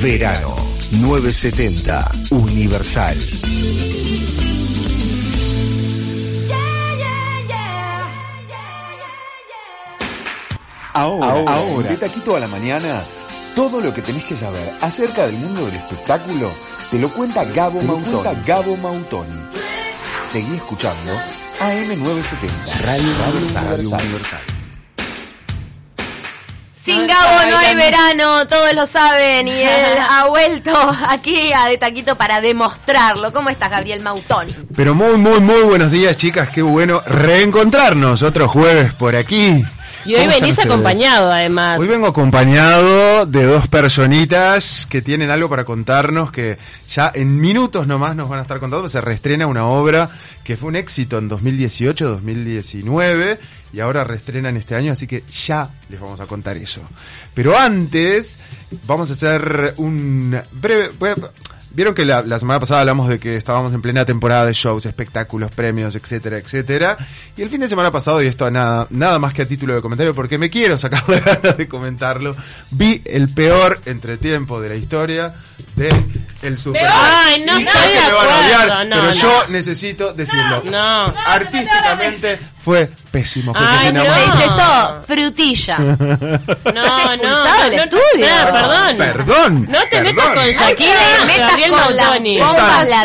Verano 970 Universal. Ahora, ahora, de Taquito a la mañana, todo lo que tenés que saber acerca del mundo del espectáculo te lo cuenta Gabo Mautoni. Gabo Mautoni. Seguí escuchando AM970, Radio, Radio Universal. Gabo no hay verano, todos lo saben, y él ha vuelto aquí a De Taquito para demostrarlo. ¿Cómo estás, Gabriel Mautoni? Pero muy, muy, muy buenos días, chicas. Qué bueno reencontrarnos otro jueves por aquí. Y hoy ¿Cómo están venís ustedes? acompañado, además. Hoy vengo acompañado de dos personitas que tienen algo para contarnos que ya en minutos nomás nos van a estar contando. Se reestrena una obra que fue un éxito en 2018, 2019 y ahora reestrenan este año, así que ya les vamos a contar eso. Pero antes vamos a hacer un breve... voy a- Vieron que la, semana pasada hablamos de que estábamos en plena temporada de shows, espectáculos, premios, etcétera, etcétera. Y el fin de semana pasado, y esto nada, nada más que a título de comentario, porque me quiero sacar la ganas de comentarlo, vi el peor entretiempo de la historia de el Super. Ay, no y sé que me van a odiar, no, pero no. yo necesito decirlo. No. Artísticamente fue pésimo. Ay, no. Todo, frutilla. No, no. del no, estudio. no, perdón. Perdón. No te perdón. metas con No te Shakira, metas Gabriel con la Mautoni.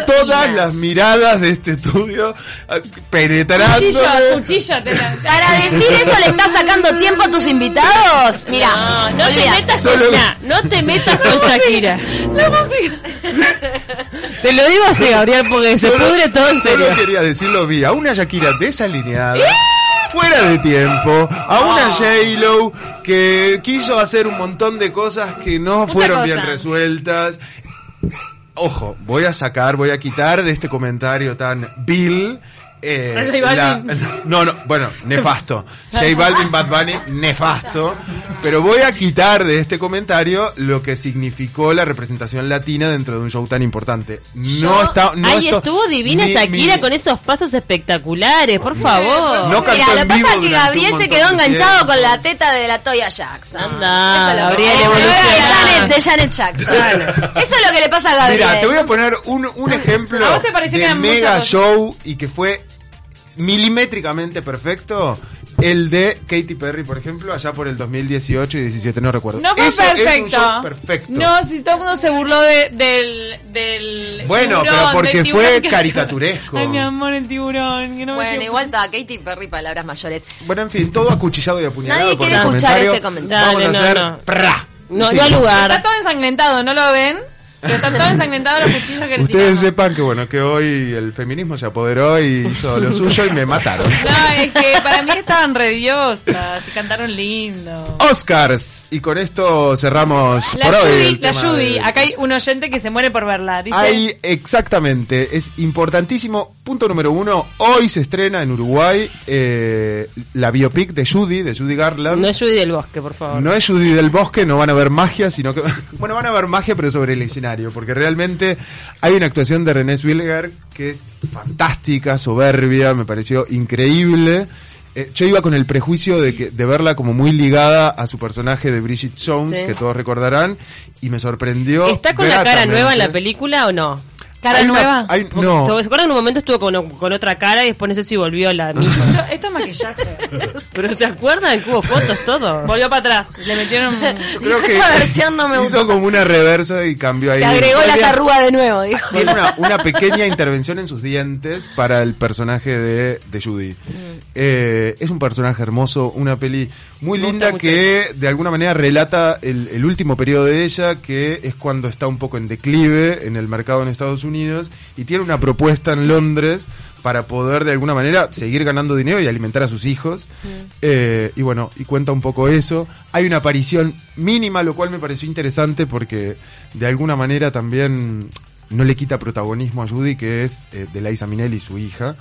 todas las miradas de este estudio eh, penetrando. Cuchillo, cuchillo. Te la- Para decir eso le estás sacando tiempo a tus invitados. Mira, No, no te metas Solo- con no te metas con Shakira. Te lo digo así, Gabriel, porque se Solo- pudre todo en Solo serio. quería decirlo, vi a una Shakira desalineada, fuera de tiempo, a una J-Lo que quiso hacer un montón de cosas que no Mucha fueron cosa. bien resueltas. Ojo, voy a sacar, voy a quitar de este comentario tan Bill. eh, J Balvin. no, no, bueno, nefasto. J Balvin, Bad Bunny, nefasto. Pero voy a quitar de este comentario lo que significó la representación latina dentro de un show tan importante. No está, no Ay, esto- estuvo divina mi- Shakira mi- con esos pasos espectaculares, por favor. No cantó Mira, lo que pasa es que Gabriel se quedó enganchado con la teta de la Toya Jackson. Anda, Eso es lo que- Gabriel, de. Janet, de Janet Jackson. Eso es lo que le pasa a Gabriel. Mira, te voy a poner un, un ejemplo ¿A vos te pareció que de muchas mega show y que fue milimétricamente perfecto. El de Katy Perry, por ejemplo, allá por el 2018 y 17, no recuerdo. No fue Eso es un perfecto. show perfecto. No, si todo el mundo se burló de- del, del. Bueno, tiburón, pero porque fue caricaturesco. Ay, mi amor, el tiburón. que no me Bueno, quiero- igual está Katy Perry, palabras mayores. Bueno, en fin, todo acuchillado y apuñalado. Nadie con quiere el escuchar comentario. este comentario. Vamos a Dale, no, hacer no. pra. No, Sí. no al Está lugar. todo ensangrentado, ¿no lo ven? Pero están todos ensangrentados los cuchillos que le Ustedes tiramos. sepan que bueno, que hoy el feminismo se apoderó y hizo lo suyo y me mataron. No, es que para mí estaban rediosas y cantaron lindo. Oscars. Y con esto cerramos La por hoy. Judy, el la tema Judy. de- Acá hay un oyente que se muere por verla. Dice, Hay, exactamente, es importantísimo. Punto número uno, hoy se estrena en Uruguay eh, la biopic de Judy, de Judy Garland. No es Judy del Bosque, por favor. No es Judy del Bosque, no van a ver magia, sino que... Bueno, van a ver magia, pero sobre el escenario, porque realmente hay una actuación de René Zellweger que es fantástica, soberbia, me pareció increíble. Eh, yo iba con el prejuicio de, que, de verla como muy ligada a su personaje de Bridget Jones, Sí. que todos recordarán, y me sorprendió. ¿Está con la cara nueva en la película o no? ¿Cara Hay una- nueva? hay- no, ¿Se acuerdan en un momento estuvo con, con otra cara y después no sé si volvió a la misma? Esto, esto es maquillaje. Pero ¿se acuerdan que hubo fotos, todo? Volvió para atrás. Le metieron. yo creo que Esa versión no me hizo gustó. como una reversa y cambió ahí. Se agregó las Tiene- arrugas de nuevo, dijo. Tiene una, una pequeña intervención en sus dientes para el personaje de, de Judy. Eh, es un personaje hermoso, una peli muy Me linda mucho. que de alguna manera relata el, el último periodo de ella, que es cuando está un poco en declive en el mercado en Estados Unidos y tiene una propuesta en Londres para poder de alguna manera seguir ganando dinero y alimentar a sus hijos. Eh, y bueno, y cuenta un poco eso. Hay una aparición mínima, lo cual me pareció interesante porque de alguna manera también no le quita protagonismo a Judy, que es eh, de Liza Minnelli, su hija.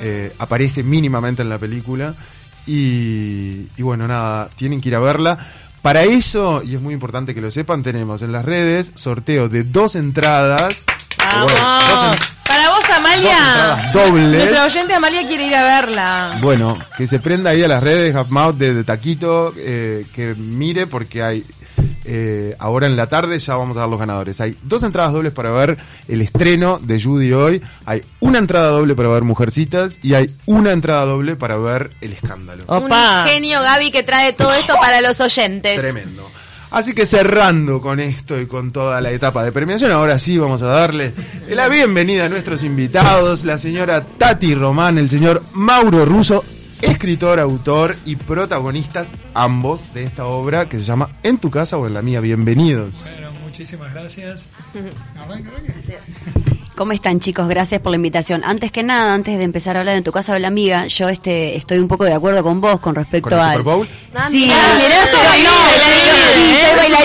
Eh, aparece mínimamente en la película. Y, y bueno, nada, tienen que ir a verla. Para eso, y es muy importante que lo sepan, tenemos en las redes sorteo de dos entradas. Bueno, ¡Vamos! Para vos, Amalia. entradas dobles. Nuestra oyente Amalia quiere ir a verla. Bueno, que se prenda ahí a las redes Half Mouth de, de Taquito, eh, que mire porque hay eh, ahora en la tarde ya vamos a dar los ganadores. Hay dos entradas dobles para ver el estreno de Judy hoy, hay una entrada doble para ver Mujercitas y hay una entrada doble para ver El Escándalo. Opa. Un genio Gaby que trae todo esto para los oyentes. Tremendo. Así que cerrando con esto y con toda la etapa de premiación, ahora sí vamos a darle la bienvenida a nuestros invitados, la señora Tati Román, el señor Mauro Russo, escritor, autor y protagonistas ambos de esta obra que se llama En tu casa o en la mía. Bienvenidos. Bueno, muchísimas gracias. ¿Cómo están chicos? Gracias por la invitación. Antes que nada, antes de empezar a hablar en tu casa o la amiga, yo este estoy un poco de acuerdo con vos con respecto ¿Con el al... Super Bowl? Ah, Sí, mirá, mirá, soy soy-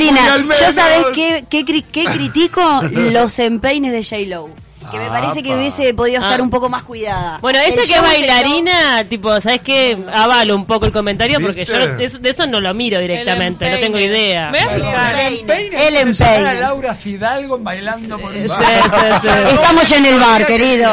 ¿eh? menos. Yo sabes qué, qué, cri- qué critico los empeines de J-Lo. Que me parece que hubiese podido estar Ah. un poco más cuidada. Bueno, El ella que es bailarina, tipo, ¿sabes qué? Avalo un poco el comentario porque yo de, eso- de eso no lo miro directamente, no tengo idea. El empeine. El. Laura Fidalgo bailando por un Sí, bar. sí, sí. Estamos ya en el bar, querido.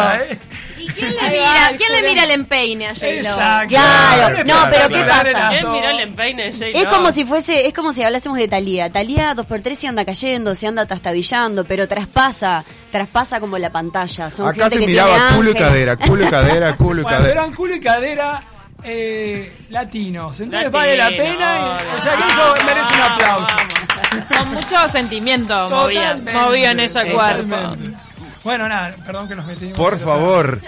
¿Eh? ¿Y quién le mira, quién le mira el empeine a J-Lo? Exacto. Claro, no, pero ¿qué pasa? ¿Quién miró el empeine de J-Lo? Es como si fuese, es como si hablásemos de Talía. Talía 2x3 se anda cayendo, se anda trastabillando, pero traspasa, traspasa como la pantalla. Son Acá gente se que miraba tiene culo y ángel. cadera, culo y cadera, culo y Bueno, cadera. eran culo y cadera eh, latinos. Entonces Latino, vale la pena. y- o sea que eso merece un aplauso. Con mucho sentimiento movían, Totalmente. movían ese cuerpo. Totalmente. Bueno, nada, perdón que nos metimos. Por favor.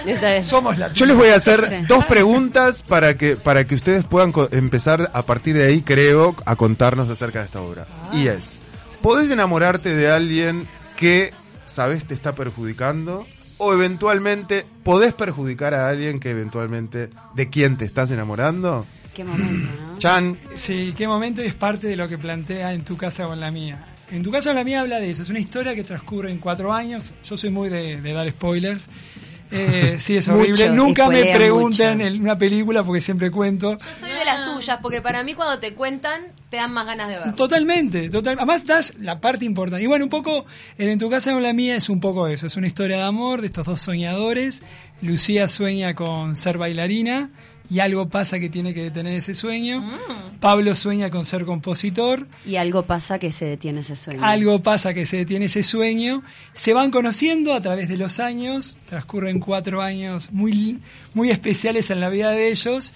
Somos latinos. Yo les voy a hacer dos preguntas para que para que ustedes puedan empezar a partir de ahí, creo, a contarnos acerca de esta obra. Y es, ¿podés enamorarte de alguien que sabes te está perjudicando? O eventualmente, ¿podés perjudicar a alguien que eventualmente de quien te estás enamorando? Qué momento, ¿no? Chan, Sí, qué momento y es parte de lo que plantea en tu casa o en la mía. En tu casa o en la mía habla de eso. Es una historia que transcurre en cuatro años. Yo soy muy de, de dar spoilers. Eh, sí, es horrible. Mucho, Nunca me mucho. en una película porque siempre cuento. Yo soy de las tuyas, porque para mí cuando te cuentan, te dan más ganas de verlo. Totalmente, total. Además das la parte importante. Y bueno, un poco, en, En tu casa o en la mía es un poco eso. Es una historia de amor de estos dos soñadores. Lucía sueña con ser bailarina y algo pasa que tiene que detener ese sueño. Pablo sueña con ser compositor. Y algo pasa que se detiene ese sueño. Algo pasa que se detiene ese sueño. Se van conociendo a través de los años. Transcurren cuatro años muy, muy especiales en la vida de ellos.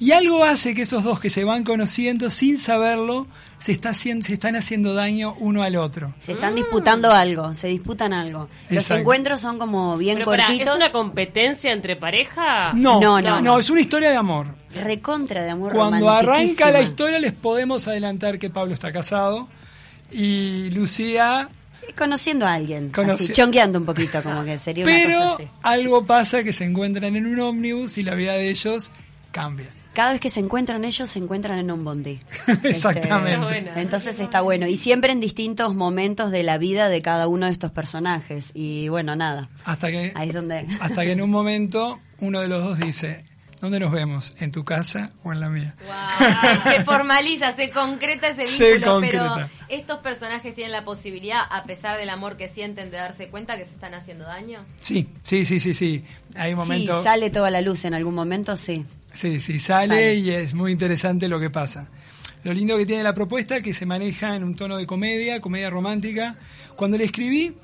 Y algo hace que esos dos que se van conociendo sin saberlo se, está haciendo, se están haciendo daño uno al otro. Se están disputando algo, se disputan algo. Los encuentros son como bien Pero cortitos. ¿es una competencia entre pareja? No, No, no, no, es una historia de amor. Recontra de amor Cuando arranca la historia les podemos adelantar que Pablo está casado y Lucía Conociendo a alguien. Conoci- así, chongueando un poquito, como que sería una Pero cosa así. algo pasa que se encuentran en un ómnibus y la vida de ellos cambia. Cada vez que se encuentran ellos, se encuentran en un bondi. Exactamente. Está bueno. Entonces está bueno. Y siempre en distintos momentos de la vida de cada uno de estos personajes. Y bueno, nada. Hasta que, Ahí es donde... hasta que en un momento uno de los dos dice, ¿dónde nos vemos? ¿En tu casa o en la mía? Wow, se, se formaliza, se concreta ese Se vínculo, concreta. pero estos personajes tienen la posibilidad, a pesar del amor que sienten, de darse cuenta que se están haciendo daño. Sí, sí, sí, sí, sí. Hay un momento... Sí, sale toda la luz en algún momento, sí. Sí, sí, sale, Sale. y es muy interesante lo que pasa. Lo lindo que tiene la propuesta que se maneja en un tono de comedia, comedia romántica. Cuando le escribí,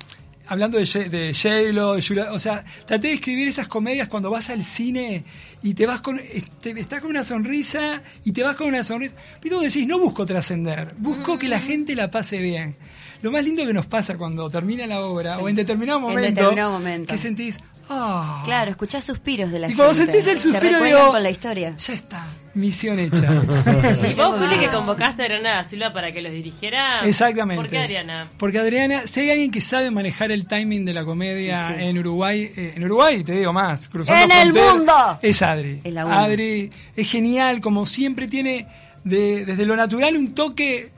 hablando de, de J-Lo, o sea, traté de escribir esas comedias cuando vas al cine y te vas con, estás con una sonrisa y te vas con una sonrisa. Pero tú decís, no busco trascender, busco que la gente la pase bien. Lo más lindo que nos pasa cuando termina la obra o en determinado En momento, determinado momento. que sentís, ah, Claro, escuchás suspiros de la y gente. cuando sentís el suspiro, digo, con la historia. ya está, misión hecha. ¿Y vos fuiste que convocaste a Adriana Silva para que los dirigiera? Exactamente. ¿Por qué Adriana? Porque Adriana, si hay alguien que sabe manejar el timing de la comedia Sí. en Uruguay, eh, en Uruguay te digo más, cruzando ¡En el mundo! Es Adri. Es la. Adri es genial, como siempre tiene de- desde lo natural un toque.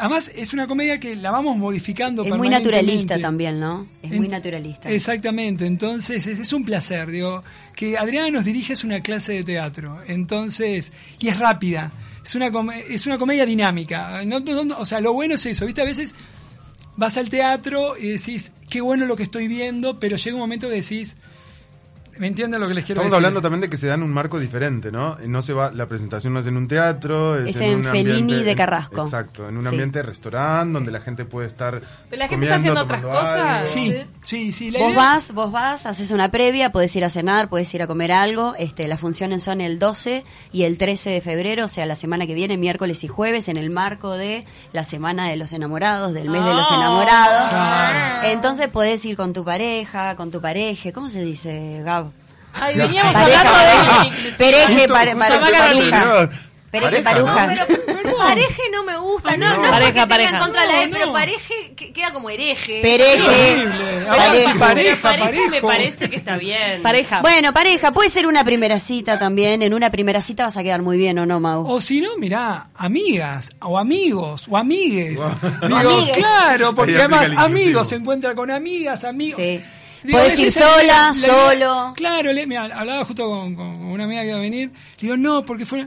Además, es una comedia que la vamos modificando Es muy naturalista también, ¿no? Es muy naturalista. Exactamente, entonces es, es un placer, digo, que Adriana nos dirige es una clase de teatro, entonces, y es rápida, es una, es una comedia dinámica, no, no- no- o sea, lo bueno es eso, viste, a veces vas al teatro y decís, qué bueno lo que estoy viendo, pero llega un momento que decís, ¿Me entienden lo que les quiero Estamos decir? hablando también de que se dan un marco diferente, ¿no? No se va, la presentación no es en un teatro, es, Es en un Fellini ambiente- de Carrasco. Exacto, en un Sí. ambiente restaurante donde la gente puede estar Pero la gente está comiendo, haciendo otras cosas. algo. Sí, sí, sí. La Vos idea- vas, vos vas, haces una previa, podés ir a cenar, podés ir a comer algo. Este, las funciones son el 12 y el 13 de febrero, o sea, la semana que viene, miércoles y jueves, en el marco de la semana de los enamorados, del mes de los Ah. enamorados. Claro. Entonces podés ir con tu pareja, con tu pareja. ¿Cómo se dice, Gab? Ay, veníamos Pareja, hablando de pereje, pare- pare- pareja. Pereje, Pareja, ¿no? pareja. Pero pareje no me gusta, no, no, Pareja, porque pareja. en contra la E, pero pareje que- queda como hereje. Pereje. Pareja. pareja, Pareja me parece que está bien. Pareja. Bueno, pareja, puede ser una primera cita también. En una primera cita vas a quedar muy bien, ¿o no, Mau? O si no, mirá, amigas, o amigos, o amigues. Wow. Digo, Amigues. claro, porque además amigos se encuentra con amigas, amigos. Sí. Digo, esa ir la sola, la solo. Claro, le, mirá, hablaba justo con, con una amiga que iba a venir. Le digo, no, porque fue.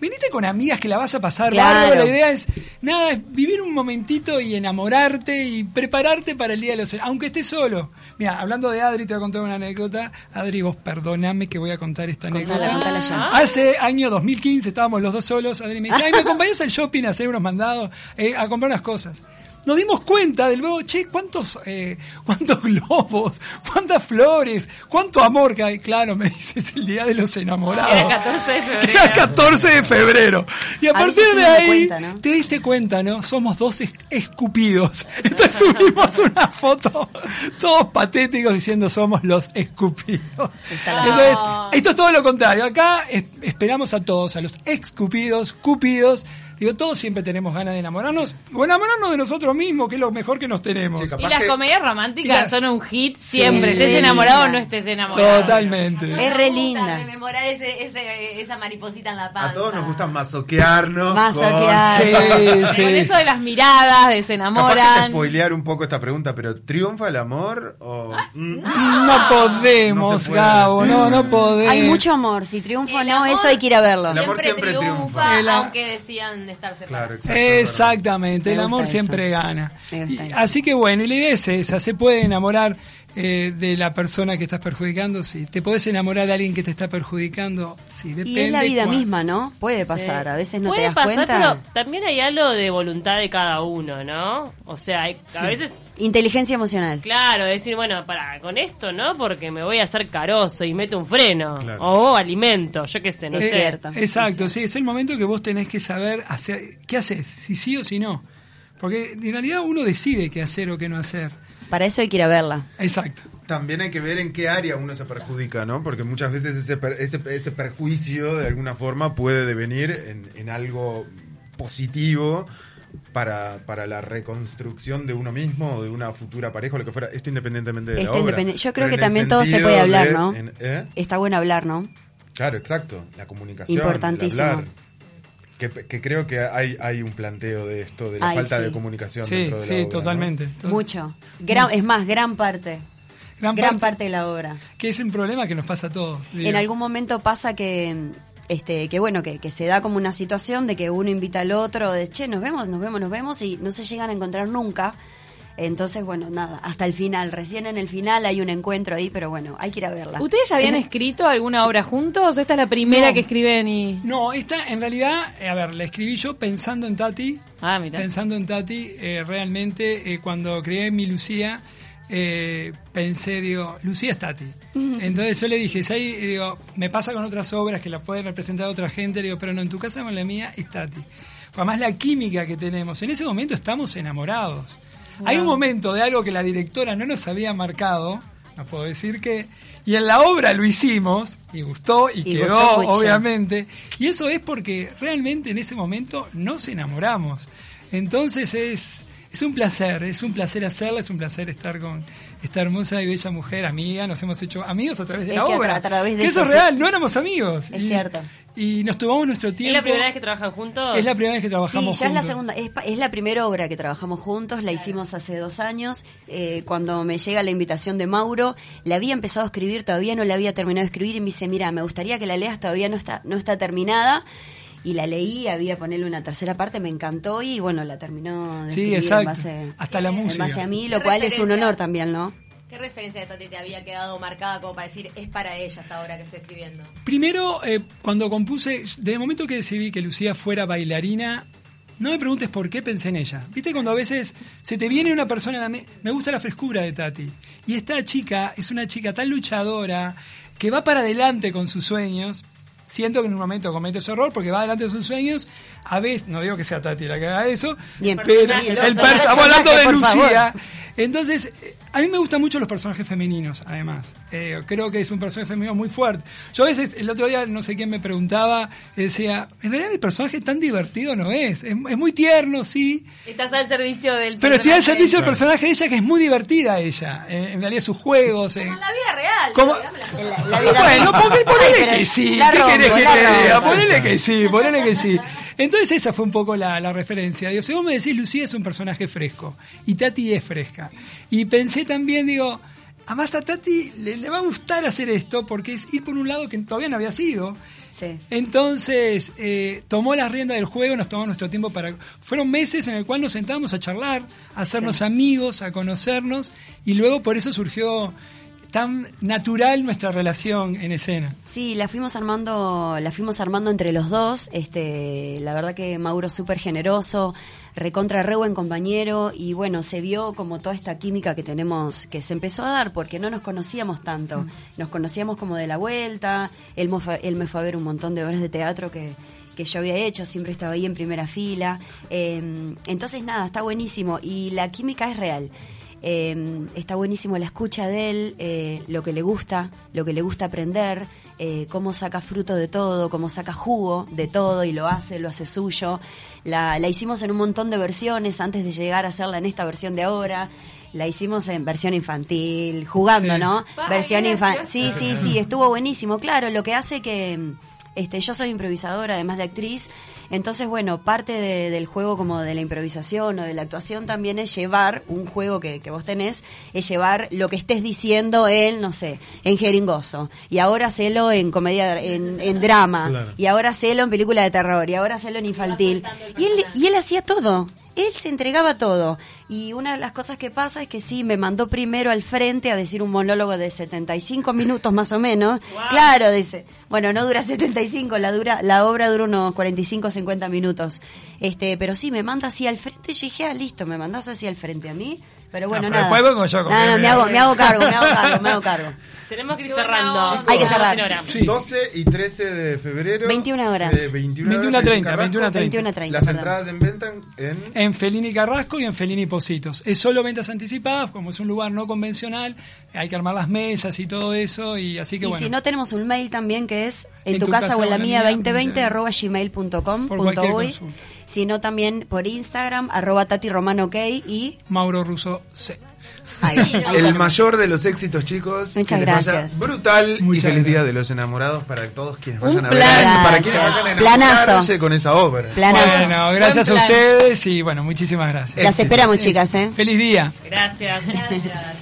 Venite con amigas que la vas a pasar Claro. La idea es, nada, es vivir un momentito y enamorarte y prepararte para el día de los... Aunque estés solo. Mira, hablando de Adri, te voy a contar una anécdota. Adri, vos perdóname que voy a contar esta Contala, anécdota. contala ya. Hace año 2015 estábamos los dos solos. Adri me dice, ay, ¿me acompañas al shopping a hacer unos mandados, eh, a comprar unas cosas? Nos dimos cuenta del luego, che, ¿cuántos, eh, cuántos globos, cuántas flores, cuánto amor que hay. Claro, me dices, el día de los enamorados. Era 14 de febrero. Era 14 de febrero. Y a A partir de ahí, cuenta, ¿no? te diste cuenta, ¿no? Somos dos es- escupidos. Entonces subimos una foto, todos patéticos, diciendo somos los escupidos. Entonces, esto es todo lo contrario. Acá es- esperamos a todos, a los escupidos, cupidos. Digo, todos siempre tenemos ganas de enamorarnos, o enamorarnos de nosotros mismos, que es lo mejor que nos tenemos. Sí, Y capaz las que- comedias románticas las- son un hit siempre. Sí. Estés enamorado o no estés enamorado. Totalmente. No Es re linda. rememorar ese, ese, esa mariposita en la panza. A todos nos gusta masoquearnos. Masoquear. Sí, Con eso de las miradas, de se Capaz que enamoran. spoilear un poco esta pregunta, pero ¿triunfa el amor o...? Mm, No podemos, No Gabo, decir. no, no podemos. Hay mucho amor. Si triunfa o no, amor eso hay que ir a verlo. El amor siempre triunfa. El a- aunque decían de estar separados. Claro, exacto. es verdad. Exactamente, Me el amor eso. siempre gana. Y- así que bueno, y la idea es esa, se puede enamorar eh, de la persona que estás perjudicando, sí. Te podés enamorar de alguien que te está perjudicando, sí, depende. Y es la vida misma, ¿no? Puede pasar, a veces no Puede te das pasar, cuenta. pero también hay algo de voluntad de cada uno, ¿no? O sea, hay- a veces, Inteligencia emocional. claro, decir, bueno, para con esto, ¿no? Porque me voy a hacer carozo y meto un freno. Claro. O alimento, yo qué sé, no Es sé. cierto. Exacto, sí, es el momento que vos tenés que saber hacer, qué haces, si sí o si no. Porque en realidad uno decide qué hacer o qué no hacer. Para eso hay que ir a verla. Exacto. También hay que ver en qué área uno se perjudica, ¿no? Porque muchas veces ese, per- ese, ese perjuicio de alguna forma puede devenir en, en algo positivo para, para la reconstrucción de uno mismo o de una futura pareja o lo que fuera. Esto independientemente de Esto la obra. yo creo Pero que también todo se puede hablar, de- ¿no? en- ¿eh? Está bueno hablar, ¿no? Claro, exacto. La comunicación. el Importantísimo. hablar. Que, que creo que hay, hay un planteo de esto, de la Ay, falta sí. de comunicación Sí, dentro de la sí, obra, ¿no? totalmente. To- Mucho. Gran- es más, gran parte. Gran, Gran parte, parte de la obra. que es un problema que nos pasa a todos. digo. En algún momento pasa que este que bueno que, que se da como una situación de que uno invita al otro de che nos vemos nos vemos nos vemos y no se llegan a encontrar nunca entonces bueno nada hasta el final recién en el final hay un encuentro ahí pero bueno hay que ir a verla ¿Ustedes ya habían escrito alguna obra juntos? ¿Esta es la primera No. que escriben y...? No, esta en realidad, eh, a ver, la escribí yo pensando en Tati. Ah, mira. Pensando en Tati, eh, realmente eh, cuando creé mi Lucía, eh, pensé, digo, Lucía es Tati. Entonces yo le dije. Y digo, me pasa con otras obras que la pueden representar otra gente, digo, pero no, en tu casa con la mía es Tati. Fue más la química que tenemos. En ese momento estamos enamorados. Hay un momento de algo que la directora no nos había marcado, no puedo decir que, y en la obra lo hicimos, y gustó, y, Y quedó, gustó obviamente. Y eso es porque realmente en ese momento nos enamoramos. Entonces es, es un placer, es un placer hacerla, es un placer estar con esta hermosa y bella mujer, amiga. Nos hemos hecho amigos a través de Es la que obra. tra- a través de Que eso eso es sí. real, no éramos amigos. Es Y- cierto. Y nos tomamos nuestro ¿Es tiempo. la primera vez que trabajan juntos? Es la primera vez que Sí, trabajamos ya es la juntos. segunda, es, pa- es la primera obra que trabajamos juntos, la hicimos hace dos años. Eh, cuando me llega la invitación de Mauro, la había empezado a escribir, todavía no la había terminado de escribir y me dice, mira, me gustaría que la leas, todavía no está, no está terminada. Y la leí, había ponerle una tercera parte, me encantó y bueno, la terminó de Sí, exacto. en base, Hasta la en música. base a mí, lo cual es un honor también, ¿no? ¿Qué referencia de Tati te había quedado marcada como para decir es para ella hasta ahora que estoy escribiendo? Primero, eh, cuando compuse, desde el momento que decidí que Lucía fuera bailarina, no me preguntes por qué pensé en ella. Viste cuando a veces se te viene una persona a la me, me gusta la frescura de Tati. Y esta chica es una chica tan luchadora que va para adelante con sus sueños. Siento que en un momento comete ese error porque va adelante con sus sueños. A veces, no digo que sea Tati la que haga eso, Bien. pero Bien, el personajes, hablando de Lucía. favor. Entonces, eh, a mí me gustan mucho los personajes femeninos, además. Eh, creo que es un personaje femenino muy fuerte. Yo a veces, el otro día, no sé quién me preguntaba, eh, decía, en realidad mi personaje tan divertido no es. Es, es muy tierno, sí, Estás al servicio del pero estoy al servicio del personaje de ella, que es muy divertida ella. Eh, en realidad sus juegos... eh. Como en la vida real. Vida Bueno, real. ponele, que sí. la ¿Qué rompo, querés que te diga? Ponele que sí, ponele que sí. Entonces esa fue un poco la, la referencia. Digo, si vos me decís, Lucía es un personaje fresco y Tati es fresca. Y pensé también, digo, además a Tati le, le va a gustar hacer esto porque es ir por un lado que todavía no había sido. Sí. Entonces eh, tomó las riendas del juego, nos tomó nuestro tiempo para... Fueron meses en el cual nos sentábamos a charlar, a hacernos amigos, a conocernos y luego por eso surgió tan natural nuestra relación en escena. Sí, la fuimos armando, la fuimos armando entre los dos. Este, la verdad que Mauro súper generoso, recontra re buen compañero y bueno, se vio como toda esta química que tenemos, que se empezó a dar porque no nos conocíamos tanto. Nos conocíamos como de la vuelta. Él, él me fue a ver un montón de obras de teatro que que yo había hecho, siempre estaba ahí en primera fila. Eh, entonces, nada, está buenísimo y la química es real. Eh, está buenísimo la escucha de él, eh, lo que le gusta, lo que le gusta aprender, eh, cómo saca fruto de todo, cómo saca jugo de todo y lo hace, lo hace suyo. La, la hicimos en un montón de versiones antes de llegar a hacerla en esta versión de ahora. La hicimos en versión infantil, jugando, Sí. ¿no? Versión infantil. Sí, sí, sí, estuvo buenísimo. Claro, lo que hace que este, yo soy improvisadora, además de actriz. Entonces, bueno, parte de- del juego como de la improvisación o de la actuación también es llevar un juego que, que vos tenés, es llevar lo que estés diciendo en, no sé, en jeringoso. Y ahora hacelo en comedia, en, en drama. Claro. Y ahora hacelo en película de terror. Y ahora hacelo en infantil. Y él, y él hacía todo. Él se entregaba todo. Y una de las cosas que pasa es que sí, me mandó primero al frente a decir un monólogo de 75 minutos más o menos. Claro, dice. Bueno, no dura 75, la dura la obra dura unos 45 50 minutos. Este, pero sí, me manda así al frente. Yo dije, ah, listo, me mandás así al frente a mí. Pero bueno, pero nada. después vengo yo con No, no, me hago, me hago cargo, me hago cargo, me hago cargo. Tenemos que ir cerrando. onda. Hay que cerrar. señora. Sí. 12 y 13 de febrero. 21 horas. eh, 21 horas, 21 a 30, Carrasco. 21 a 30. 21 a 30. Las perdón. entradas en venta en... En Felini Carrasco y en Felini Positos. Es solo ventas anticipadas, como es un lugar no convencional, hay que armar las mesas y todo eso, y así que y bueno. si no tenemos un mail también que es en, tu, casa, o en la mía 2020 arroba gmail.com sino también por Instagram arroba tati romano ok y Mauro Russo C. El mayor de los éxitos, chicos. Muchas que les vaya gracias. Brutal y Muchas feliz día de los enamorados para todos quienes vayan a ver. Para quienes vayan a Planazo. enamorarse con esa obra. Planazo. Bueno, gracias a ustedes y bueno, muchísimas gracias. las esperamos chicas eh Feliz día. Gracias. Gracias.